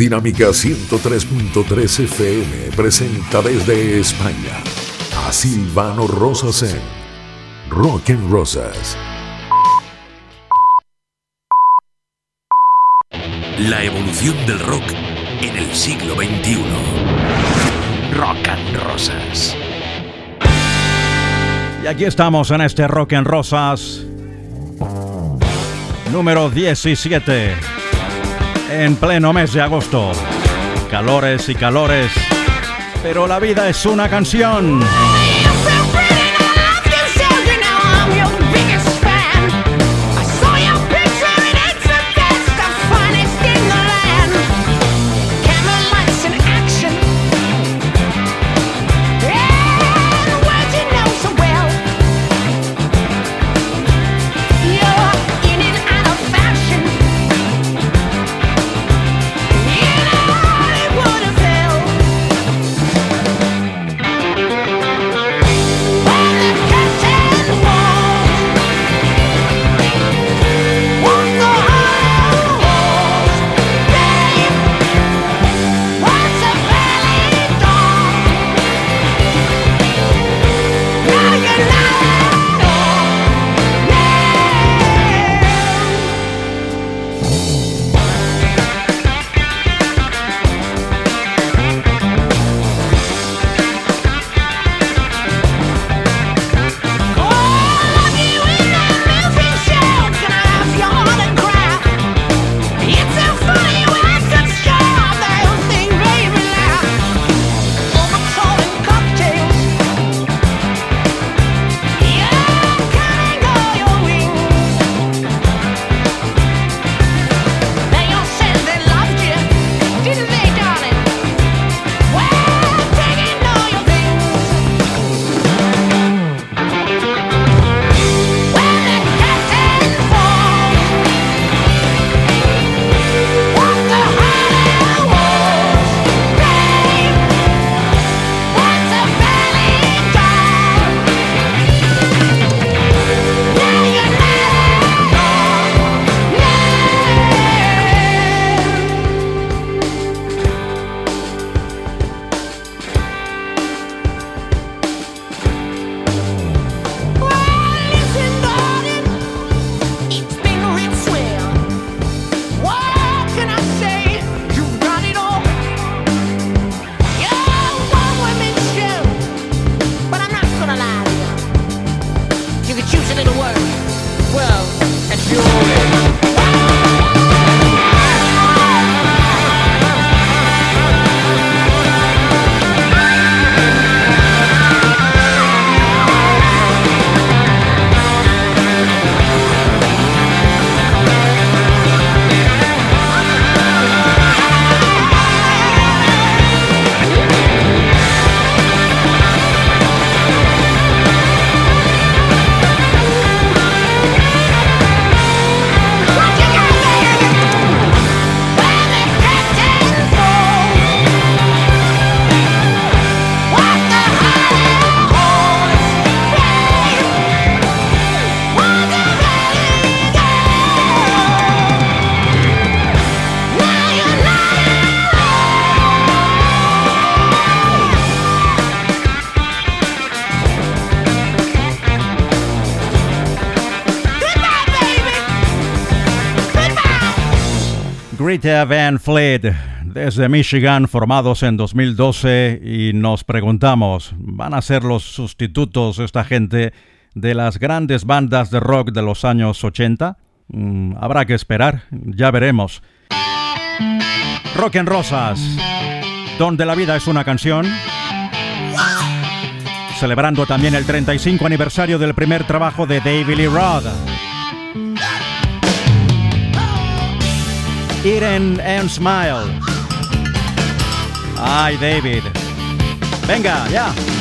Dinámica 103.3 FM presenta desde España a Silvano Rosas en Rock and Rosas. La evolución del rock en el siglo XXI. Rock and Rosas. Y aquí estamos en este Rock and Rosas número 17 en pleno mes de agosto. Calores y calores, pero la vida es una canción. Greta Van Fleet desde Michigan, formados en 2012, y nos preguntamos, ¿van a ser los sustitutos esta gente de las grandes bandas de rock de los años 80? Mm, habrá que esperar, ya veremos. Rock en Rosas, donde la vida es una canción. Celebrando también el 35 aniversario del primer trabajo de David Lee Roth. Eat and Smile. Ay, David. Venga, ya. I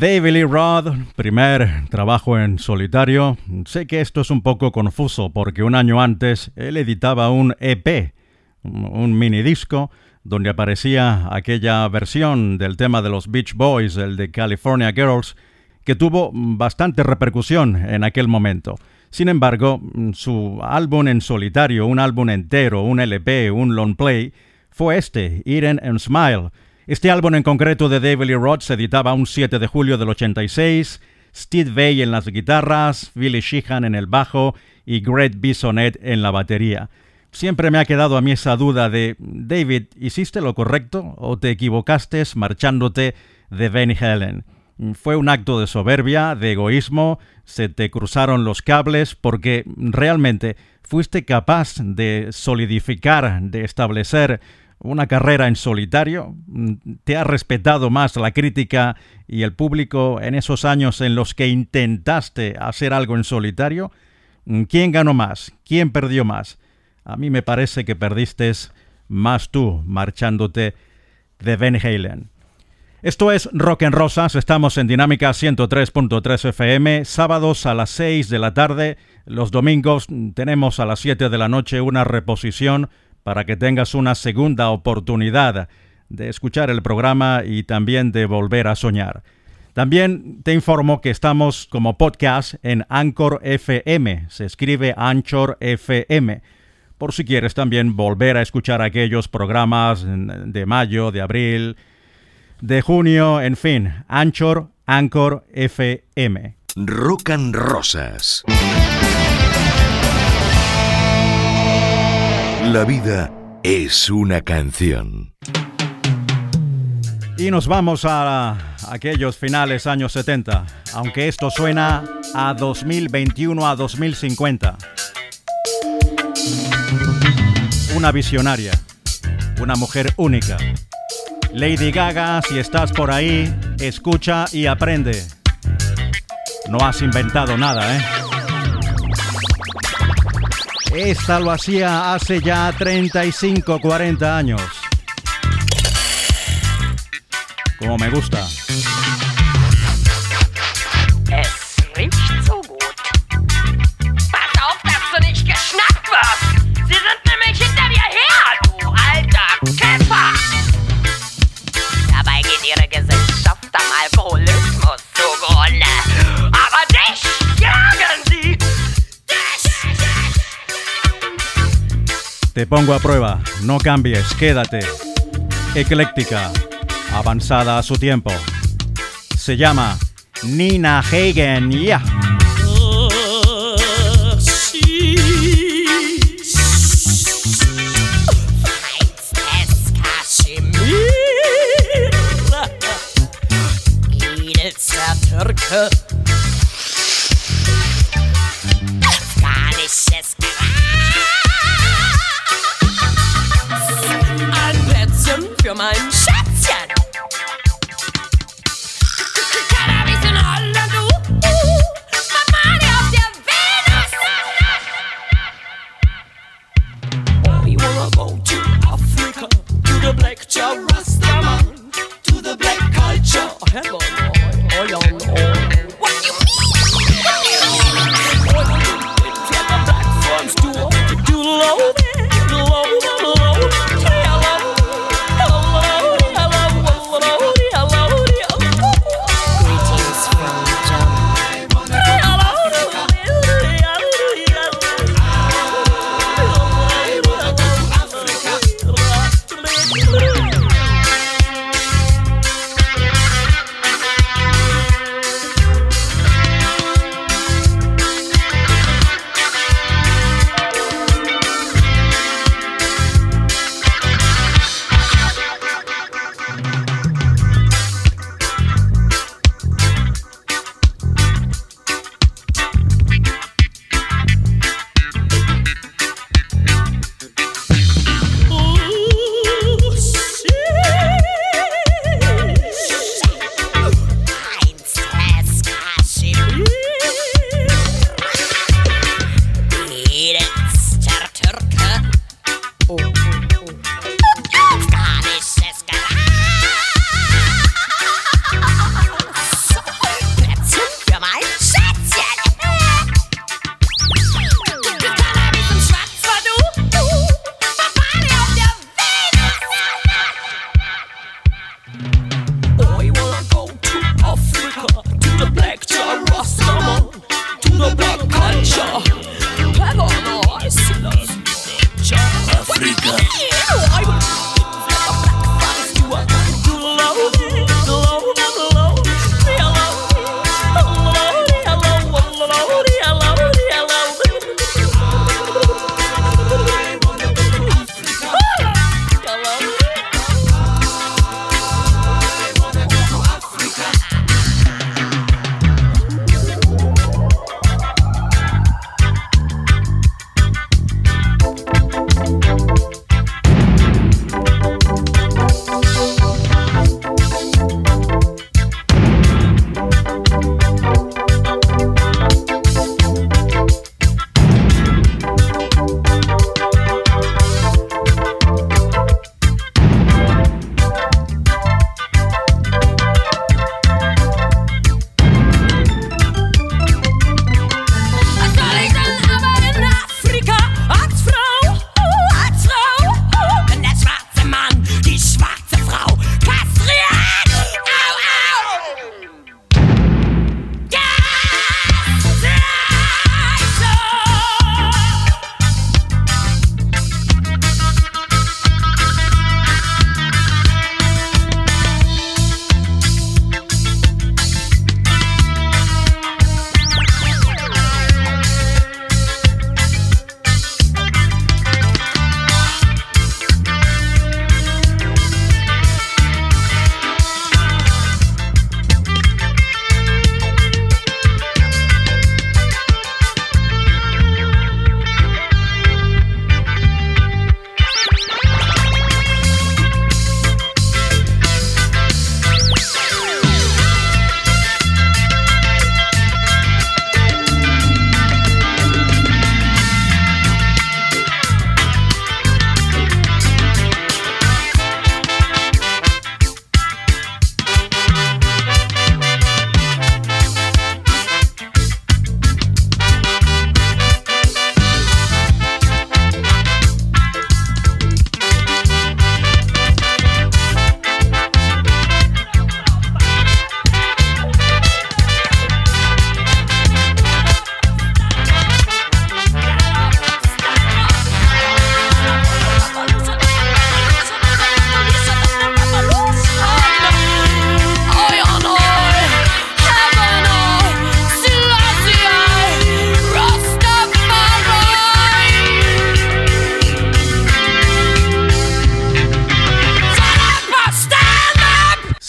David Lee Roth, primer trabajo en solitario. Sé que esto es un poco confuso porque un año antes él editaba un EP, un mini disco, donde aparecía aquella versión del tema de los Beach Boys, el de California Girls, que tuvo bastante repercusión en aquel momento. Sin embargo, su álbum en solitario, un álbum entero, un LP, un long play, fue este, Eden and Smile. Este álbum en concreto de David Lee Roth se editaba un 7 de julio del 86, Steve Vai en las guitarras, Billy Sheehan en el bajo y Greg Bisonet en la batería. Siempre me ha quedado a mí esa duda de, David, ¿hiciste lo correcto o te equivocaste marchándote de Van Helen? Fue un acto de soberbia, de egoísmo, se te cruzaron los cables porque realmente fuiste capaz de solidificar, de establecer una carrera en solitario. ¿Te ha respetado más la crítica y el público en esos años en los que intentaste hacer algo en solitario? ¿Quién ganó más? ¿Quién perdió más? A mí me parece que perdiste más tú marchándote de Van Halen. Esto es Rock en Rosas, estamos en Dinámica 103.3 FM, sábados a las 6 de la tarde, los domingos tenemos a las 7 de la noche una reposición para que tengas una segunda oportunidad de escuchar el programa y también de volver a soñar. También te informo que estamos como podcast en Anchor FM, se escribe Anchor FM, por si quieres también volver a escuchar aquellos programas de mayo, de abril, de junio, en fin, Anchor, Anchor FM. Rock and Rosas. La vida es una canción. Y nos vamos a aquellos finales años 70, aunque esto suena a 2021 a 2050. Una visionaria, una mujer única Lady Gaga, si estás por ahí, escucha y aprende. No has inventado nada, ¿eh? Esta lo hacía hace ya 35, 40 años. Como me gusta. pongo a prueba, no cambies, quédate. Ecléctica, avanzada a su tiempo. Se llama Nina Hagen, yeah. mein Schätzchen. Wanna go to Africa, to the black jar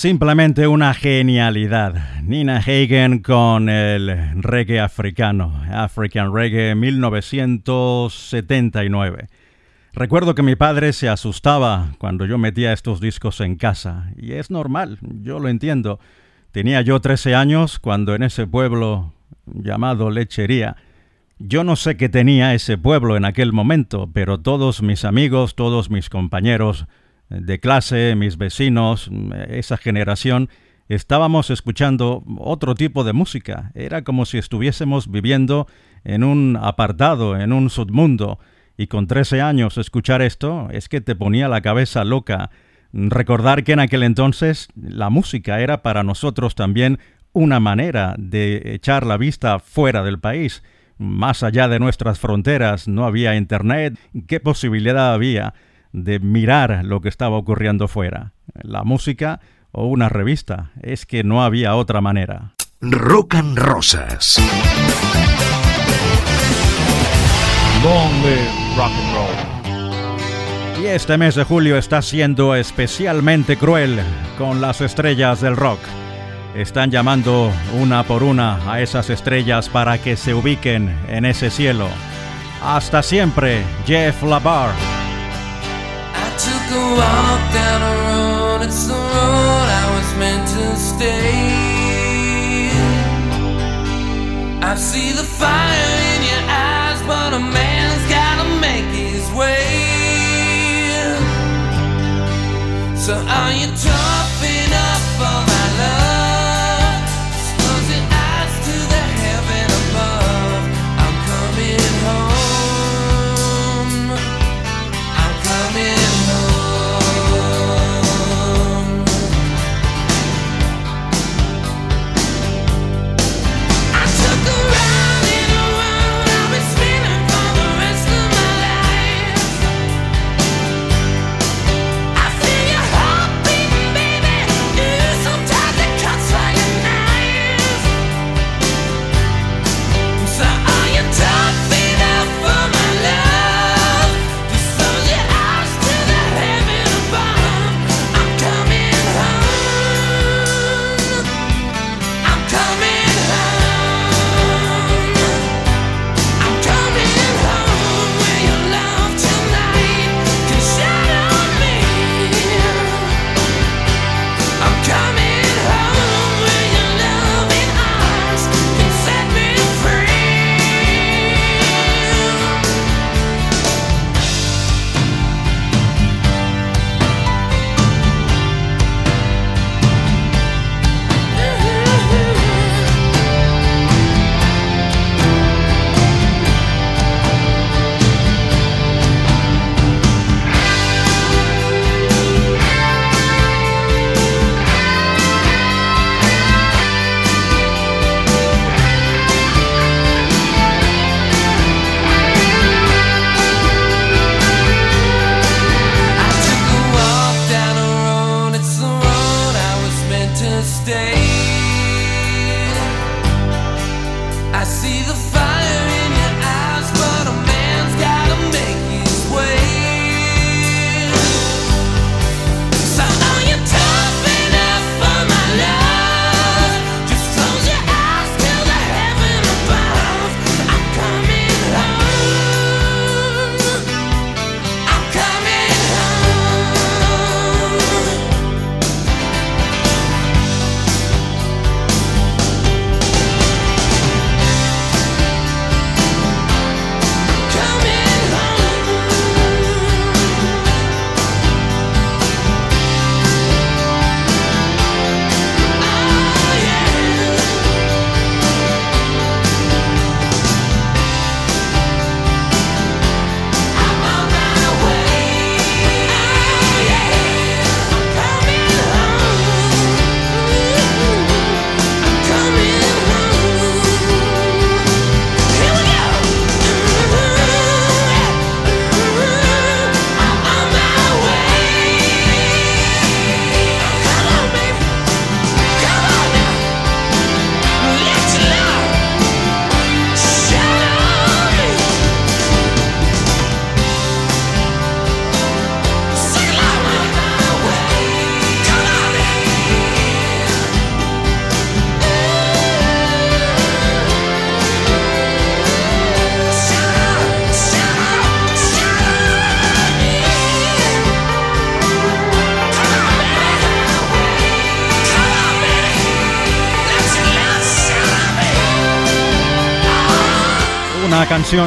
Simplemente una genialidad. Nina Hagen con el reggae africano, African Reggae 1979. Recuerdo que mi padre se asustaba cuando yo metía estos discos en casa, y es normal, yo lo entiendo. Tenía yo 13 años cuando en ese pueblo llamado Lechería, yo no sé qué tenía ese pueblo en aquel momento, pero todos mis amigos, todos mis compañeros, de clase, mis vecinos, esa generación, estábamos escuchando otro tipo de música. Era como si estuviésemos viviendo en un apartado, en un submundo. Y con 13 años escuchar esto es que te ponía la cabeza loca. Recordar que en aquel entonces la música era para nosotros también una manera de echar la vista fuera del país. Más allá de nuestras fronteras no había internet. ¿Qué posibilidad había? De mirar lo que estaba ocurriendo fuera. La música o una revista. Es que no había otra manera. Rock and Rosas. Long rock and roll. Y este mes de julio está siendo especialmente cruel con las estrellas del rock. Están llamando una por una a esas estrellas para que se ubiquen en ese cielo. Hasta siempre, Jeff Labar. A walk down a road, it's the road I was meant to stay. I see the fire in your eyes, but a man's gotta make his way. So are you tough enough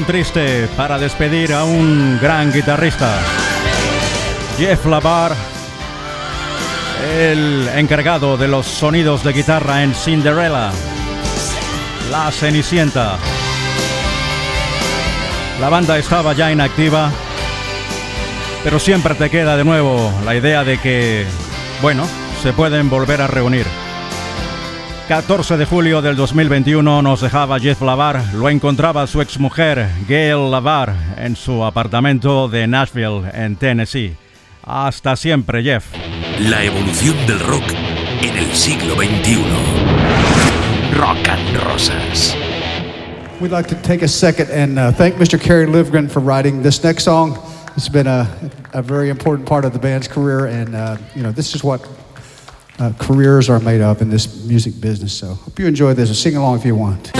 triste para despedir a un gran guitarrista. Jeff Lavar, el encargado de los sonidos de guitarra en Cinderella, La Cenicienta. La banda estaba ya inactiva, pero siempre te queda de nuevo la idea de que, bueno, se pueden volver a reunir. 14 de julio del 2021 nos dejaba Jeff Lavar, lo encontraba su exmujer Gail Lavar en su apartamento de Nashville, en Tennessee. Hasta siempre, Jeff. La evolución del rock en el siglo XXI. Rock and Rosas. We'd like to take a second and uh, thank Mr. Kerry Livgren for writing this next song. It's been a, a very important part of the band's career, and uh, you know this is what uh, careers are made of in this music business. So hope you enjoy this sing along if you want.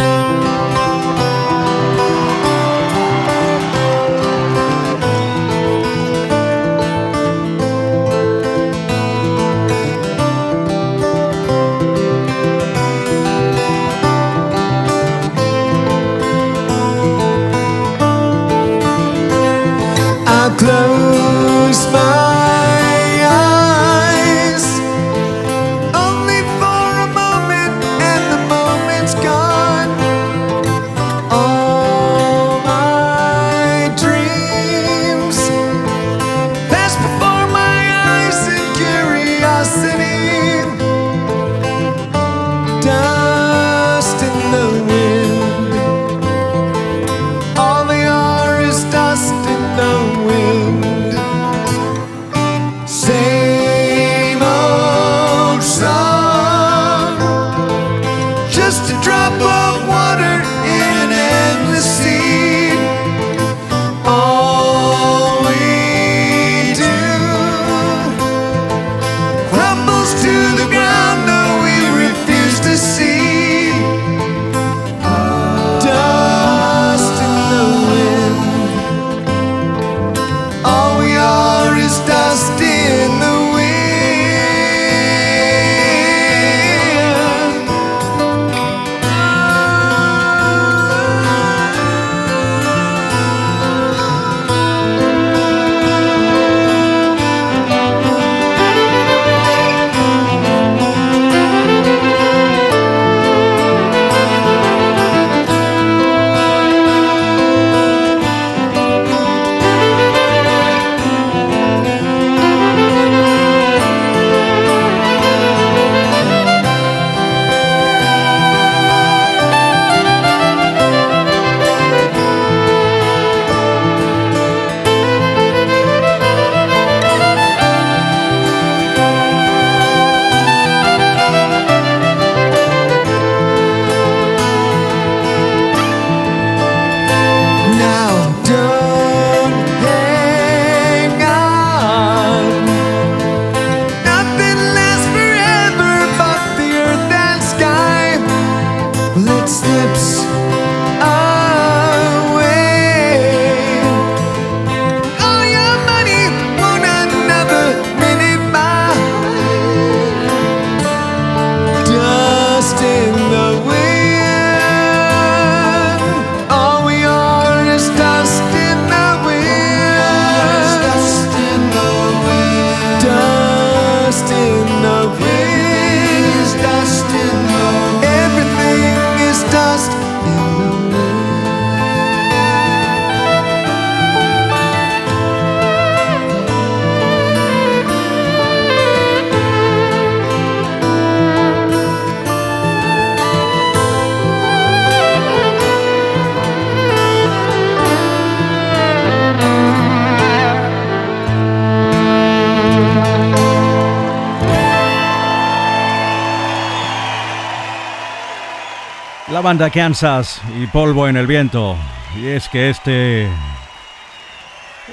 Banda Kansas y Polvo en el Viento. Y es que este.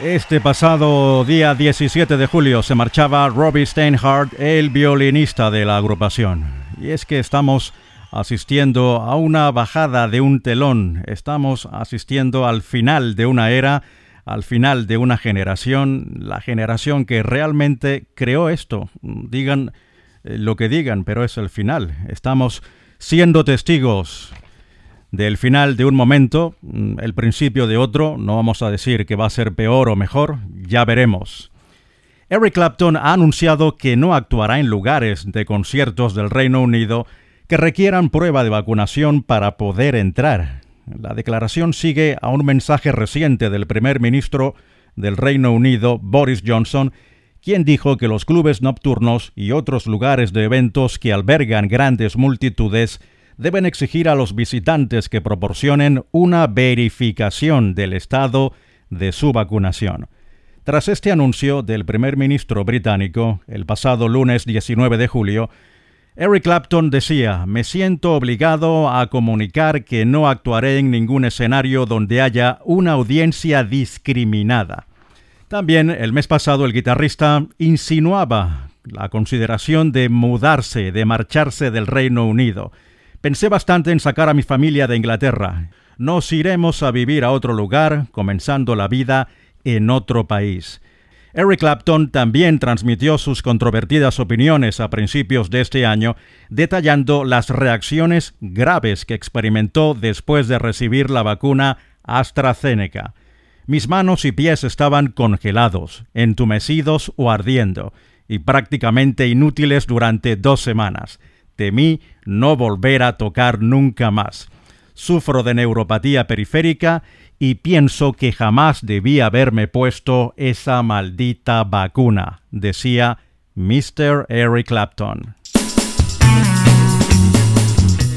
Este pasado día 17 de julio se marchaba Robbie Steinhardt, el violinista de la agrupación. Y es que estamos asistiendo a una bajada de un telón, estamos asistiendo al final de una era, al final de una generación, la generación que realmente creó esto. Digan eh, lo que digan, pero es el final. Estamos siendo testigos del final de un momento, mm, el principio de otro, no vamos a decir que va a ser peor o mejor, ya veremos. Eric Clapton ha anunciado que no actuará en lugares de conciertos del Reino Unido que requieran prueba de vacunación para poder entrar. La declaración sigue a un mensaje reciente del primer ministro del Reino Unido, Boris Johnson, quien dijo que los clubes nocturnos y otros lugares de eventos que albergan grandes multitudes deben exigir a los visitantes que proporcionen una verificación del estado de su vacunación. Tras este anuncio del primer ministro británico, el pasado lunes 19 de julio, Eric Clapton decía, me siento obligado a comunicar que no actuaré en ningún escenario donde haya una audiencia discriminada. También el mes pasado el guitarrista insinuaba la consideración de mudarse, de marcharse del Reino Unido. Pensé bastante en sacar a mi familia de Inglaterra. Nos iremos a vivir a otro lugar, comenzando la vida en otro país. Eric Clapton también transmitió sus controvertidas opiniones a principios de este año, detallando las reacciones graves que experimentó después de recibir la vacuna AstraZeneca. Mis manos y pies estaban congelados, entumecidos o ardiendo, y prácticamente inútiles durante dos semanas temí no volver a tocar nunca más. Sufro de neuropatía periférica y pienso que jamás debí haberme puesto esa maldita vacuna, decía Mr. Eric Clapton.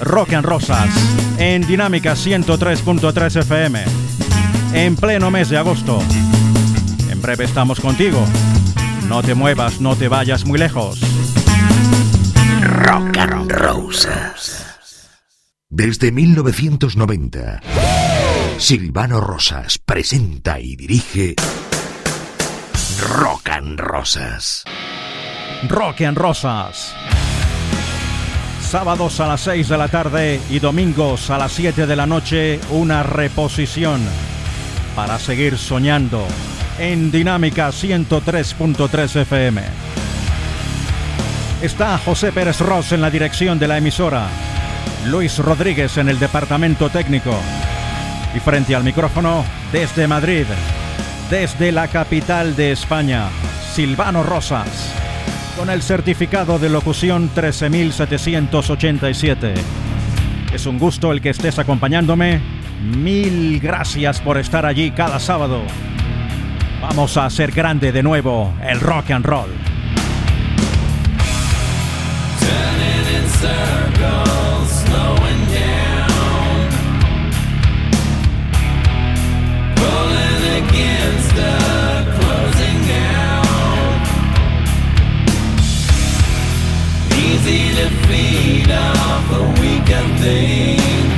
Rock and Rosas, en Dinámica 103.3 FM, en pleno mes de agosto. En breve estamos contigo. No te muevas, no te vayas muy lejos. Rock and Rosas. Desde 1990, Silvano Rosas presenta y dirige Rock and Rosas. Rock and Rosas. Sábados a las 6 de la tarde y domingos a las 7 de la noche, una reposición para seguir soñando en Dinámica 103.3 FM. Está José Pérez Ross en la dirección de la emisora, Luis Rodríguez en el departamento técnico y frente al micrófono desde Madrid, desde la capital de España, Silvano Rosas, con el certificado de locución 13787. Es un gusto el que estés acompañándome. Mil gracias por estar allí cada sábado. Vamos a hacer grande de nuevo el rock and roll. Easy.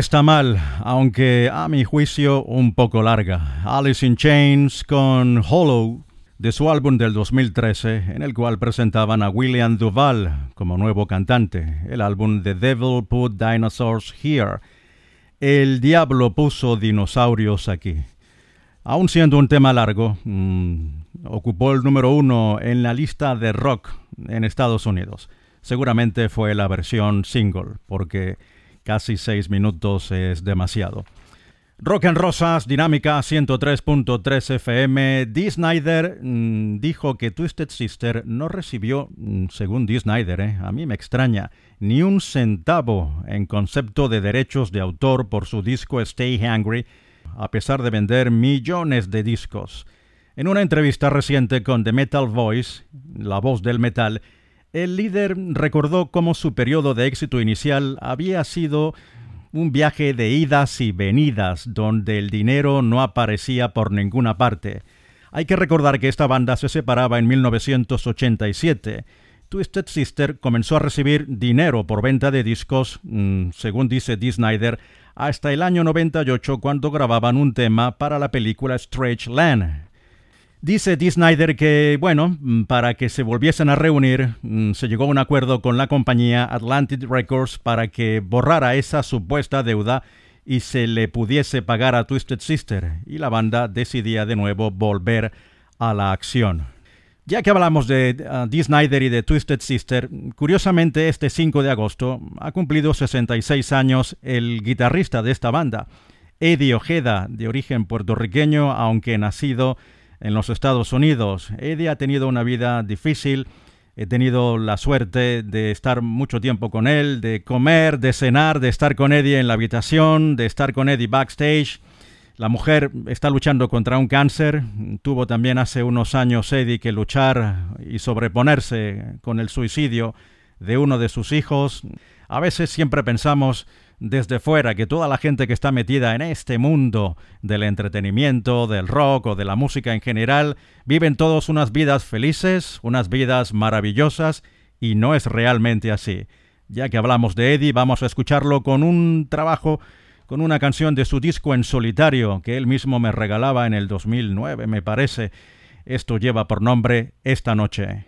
Está mal, aunque a mi juicio un poco larga. Alice in Chains con Hollow de su álbum del 2013, en el cual presentaban a William Duval como nuevo cantante, el álbum The Devil Put Dinosaurs Here. El diablo puso dinosaurios aquí. Aun siendo un tema largo, mm, ocupó el número uno en la lista de rock en Estados Unidos. Seguramente fue la versión single, porque casi seis minutos es demasiado. Rock en Rosas, Dinámica 103.3 FM. Dee Snyder mm, dijo que Twisted Sister no recibió, mm, según Dee Snyder, eh, a mí me extraña, ni un centavo en concepto de derechos de autor por su disco Stay Hungry, a pesar de vender millones de discos. En una entrevista reciente con The Metal Voice, la voz del metal, el líder recordó cómo su periodo de éxito inicial había sido un viaje de idas y venidas donde el dinero no aparecía por ninguna parte. Hay que recordar que esta banda se separaba en 1987. Twisted Sister comenzó a recibir dinero por venta de discos, mm, según dice Dee Snyder, hasta el año 98 cuando grababan un tema para la película Strange Land, Dice Dee Snyder que, bueno, mm, para que se volviesen a reunir, mm, se llegó a un acuerdo con la compañía Atlantic Records para que borrara esa supuesta deuda y se le pudiese pagar a Twisted Sister, y la banda decidía de nuevo volver a la acción. Ya que hablamos de uh, Dee Snyder y de Twisted Sister, curiosamente este 5 de agosto ha cumplido 66 años el guitarrista de esta banda, Eddie Ojeda, de origen puertorriqueño, aunque nacido en los Estados Unidos. Eddie ha tenido una vida difícil. He tenido la suerte de estar mucho tiempo con él, de comer, de cenar, de estar con Eddie en la habitación, de estar con Eddie backstage. La mujer está luchando contra un cáncer. Tuvo también hace unos años Eddie que luchar y sobreponerse con el suicidio de uno de sus hijos. A veces siempre pensamos desde fuera que toda la gente que está metida en este mundo del entretenimiento, del rock o de la música en general, viven todos unas vidas felices, unas vidas maravillosas, y no es realmente así. Ya que hablamos de Eddie, vamos a escucharlo con un trabajo, con una canción de su disco en solitario, que él mismo me regalaba en el 2009, me parece. Esto lleva por nombre Esta Noche.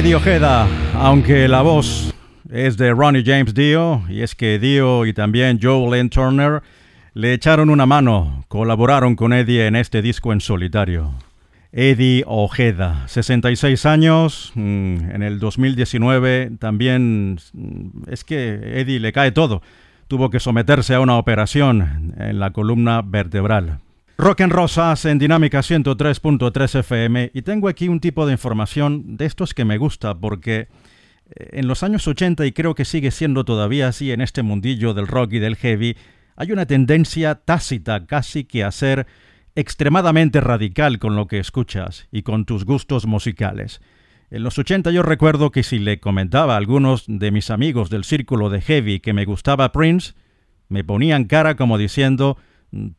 Eddie Ojeda, aunque la voz es de Ronnie James Dio, y es que Dio y también Joe Lynn Turner le echaron una mano, colaboraron con Eddie en este disco en solitario. Eddie Ojeda, 66 años, mm, en el 2019 también mm, es que Eddie le cae todo. Tuvo que someterse a una operación en la columna vertebral. Rock en Rosas en Dinámica 103.3 FM y tengo aquí un tipo de información de estos que me gusta porque eh, en los años 80 y creo que sigue siendo todavía así en este mundillo del rock y del heavy, hay una tendencia tácita casi que a ser extremadamente radical con lo que escuchas y con tus gustos musicales. En los 80 yo recuerdo que si le comentaba a algunos de mis amigos del círculo de heavy que me gustaba Prince, me ponían cara como diciendo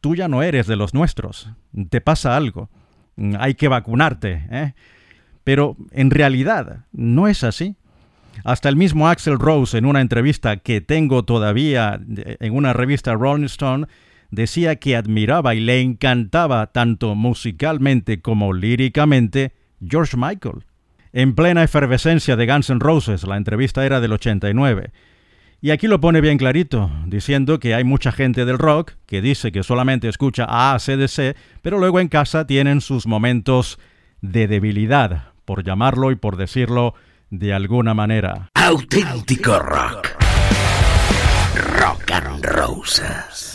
tú ya no eres de los nuestros, te pasa algo, hay que vacunarte. ¿eh? Pero en realidad no es así. Hasta el mismo Axel Rose en una entrevista que tengo todavía en una revista Rolling Stone decía que admiraba y le encantaba tanto musicalmente como líricamente George Michael. En plena efervescencia de Guns N' Roses, la entrevista era del 89, y aquí lo pone bien clarito, diciendo que hay mucha gente del rock que dice que solamente escucha a ACDC, pero luego en casa tienen sus momentos de debilidad, por llamarlo y por decirlo de alguna manera. Auténtico rock. Rock and Roses.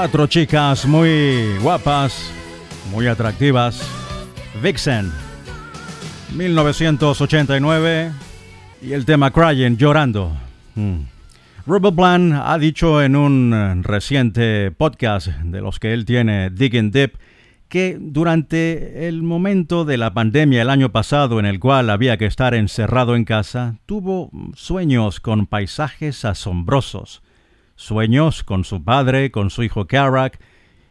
Cuatro chicas muy guapas, muy atractivas. Vixen. 1989 y el tema Crying, llorando. Mm. Robert ha dicho en un reciente podcast de los que él tiene, Digging Deep, que durante el momento de la pandemia el año pasado en el cual había que estar encerrado en casa, tuvo sueños con paisajes asombrosos, sueños con su padre, con su hijo Karak,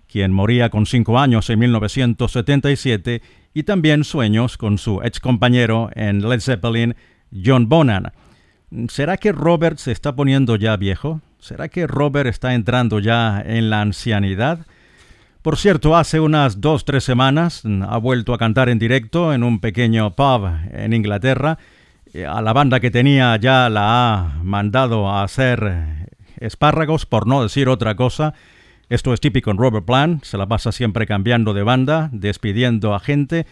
quien moría con cinco años en 1977, y también sueños con su ex compañero en Led Zeppelin, John Bonham. ¿Será que Robert se está poniendo ya viejo? ¿Será que Robert está entrando ya en la ancianidad? Por cierto, hace unas dos, tres semanas mm, ha vuelto a cantar en directo en un pequeño pub en Inglaterra. Eh, a la banda que tenía ya la ha mandado a hacer espárragos, por no decir otra cosa. Esto es típico en Robert Plant, se la pasa siempre cambiando de banda, despidiendo a gente.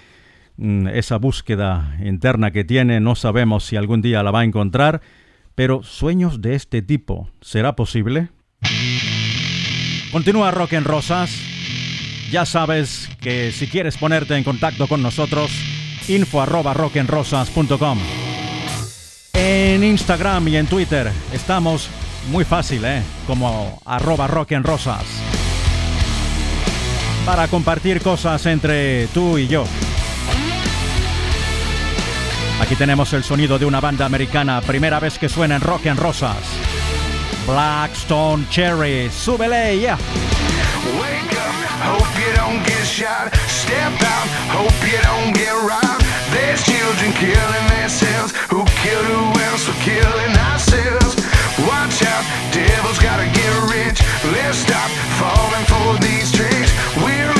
Mm, esa búsqueda interna que tiene no sabemos si algún día la va a encontrar, pero sueños de este tipo, ¿será posible? Continúa Rock en Rosas. Ya sabes que si quieres ponerte en contacto con nosotros, info arroba rockenrosas.com. En Instagram y en Twitter estamos muy fácil, ¿eh? Como arroba rockenrosas. Para compartir cosas entre tú y yo. Aquí tenemos el sonido de una banda americana, primera vez que suena en Rock en Rosas. Blackstone Cherry, súbele ya. Hope you don't get shot. Step out. Hope you don't get robbed. There's children killing themselves. Who killed who else? We're killing ourselves. Watch out. Devil's gotta get rich. Let's stop falling for these tricks. We're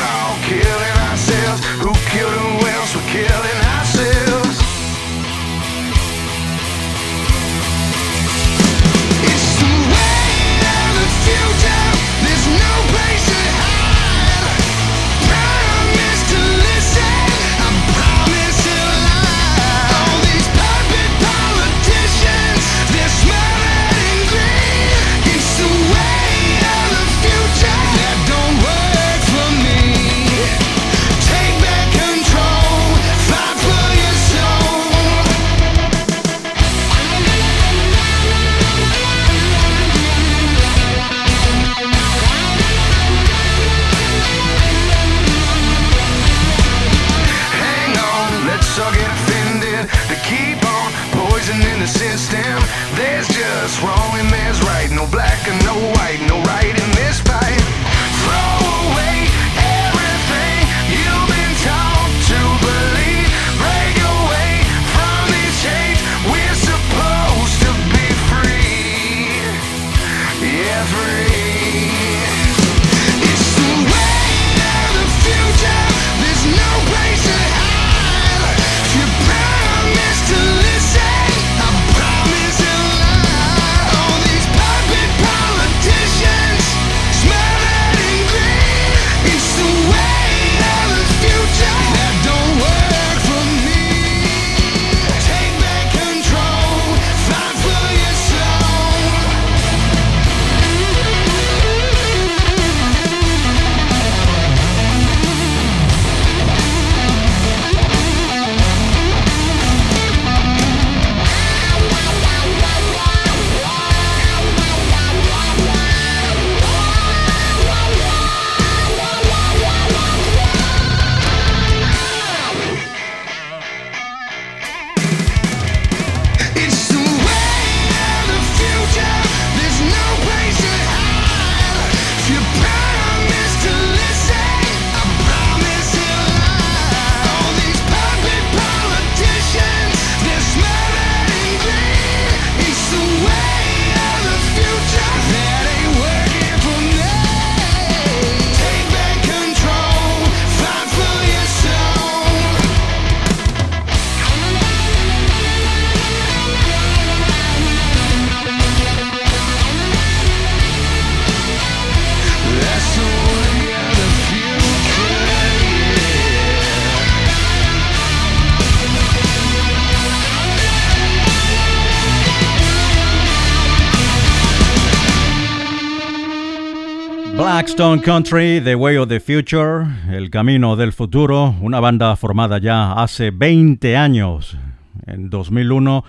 Blackstone Country, The Way of the Future, El Camino del Futuro, una banda formada ya hace 20 años. En 2001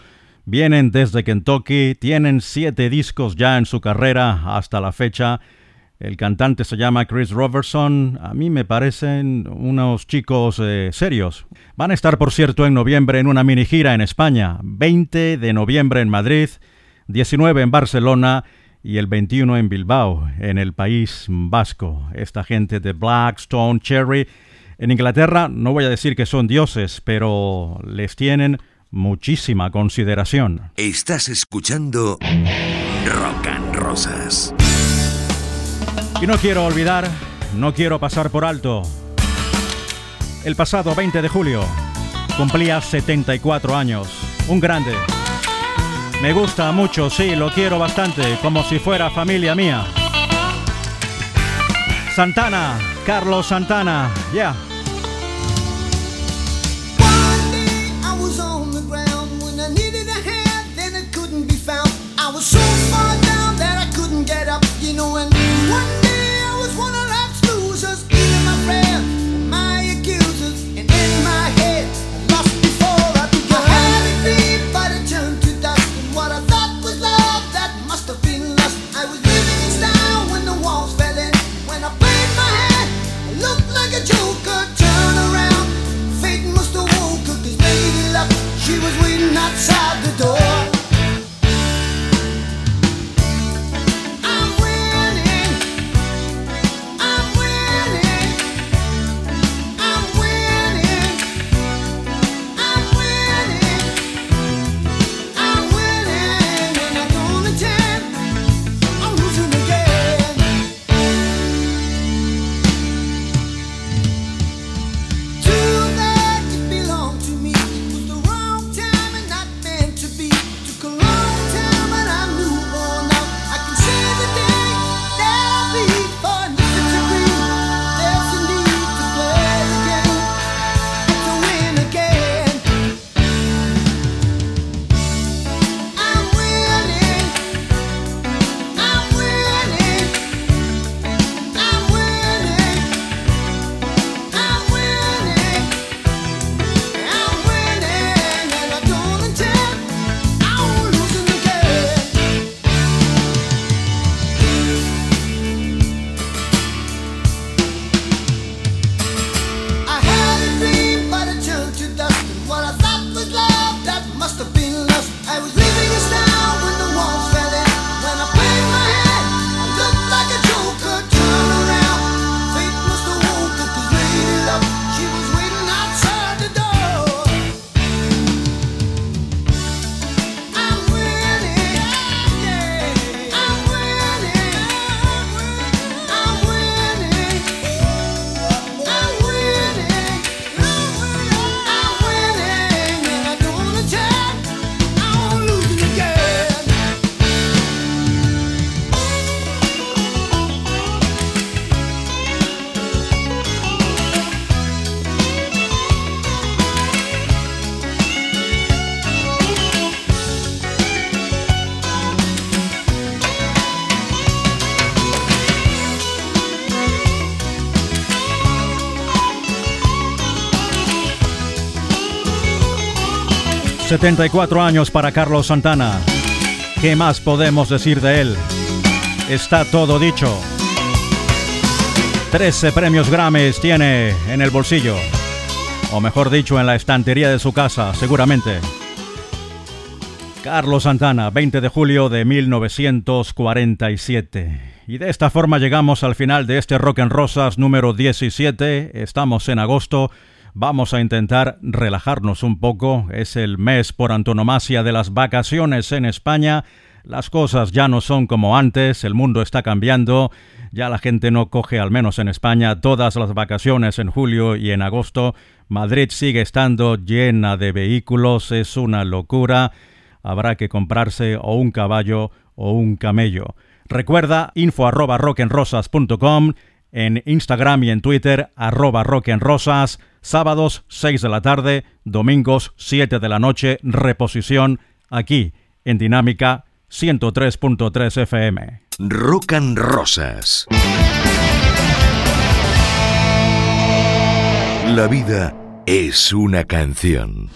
vienen desde Kentucky, tienen 7 discos ya en su carrera hasta la fecha. El cantante se llama Chris Robertson. A mí me parecen unos chicos eh, serios. Van a estar, por cierto, en noviembre en una mini gira en España. 20 de noviembre en Madrid, 19 en Barcelona y el 21 en Bilbao, en el País Vasco. Esta gente de Blackstone Cherry. En Inglaterra no voy a decir que son dioses, pero les tienen muchísima consideración. Estás escuchando Rock and Rosas. Y no quiero olvidar, no quiero pasar por alto. El pasado 20 de julio cumplía 74 años. Un grande. Me gusta mucho, sí, lo quiero bastante, como si fuera familia mía. Santana, Carlos Santana, ya. ...74 años para Carlos Santana... ¿Qué más podemos decir de él? Está todo dicho. 13 premios Grammys tiene en el bolsillo. O mejor dicho, en la estantería de su casa, seguramente. Carlos Santana, 20 de julio de 1947. Y de esta forma llegamos al final de este Rock en Rosas número 17. Estamos en agosto. Vamos a intentar relajarnos un poco. Es el mes por antonomasia de las vacaciones en España. Las cosas ya no son como antes, el mundo está cambiando, ya la gente no coge, al menos en España, todas las vacaciones en julio y en agosto. Madrid sigue estando llena de vehículos, es una locura. Habrá que comprarse o un caballo o un camello. Recuerda info arroba rock'n'rosas.com en Instagram y en Twitter arroba rock'n'rosas sábados 6 de la tarde, domingos 7 de la noche, reposición aquí en Dinámica 103.3 FM. Rock and Rosas. La vida es una canción.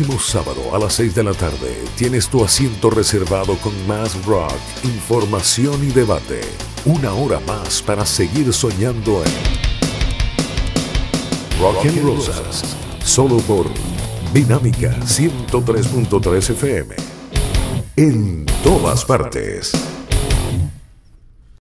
Próximo sábado a las 6 de la tarde tienes tu asiento reservado con más rock, información y debate. Una hora más para seguir soñando en Rock and Rosas, solo por Dinámica 103.3 FM. En todas partes.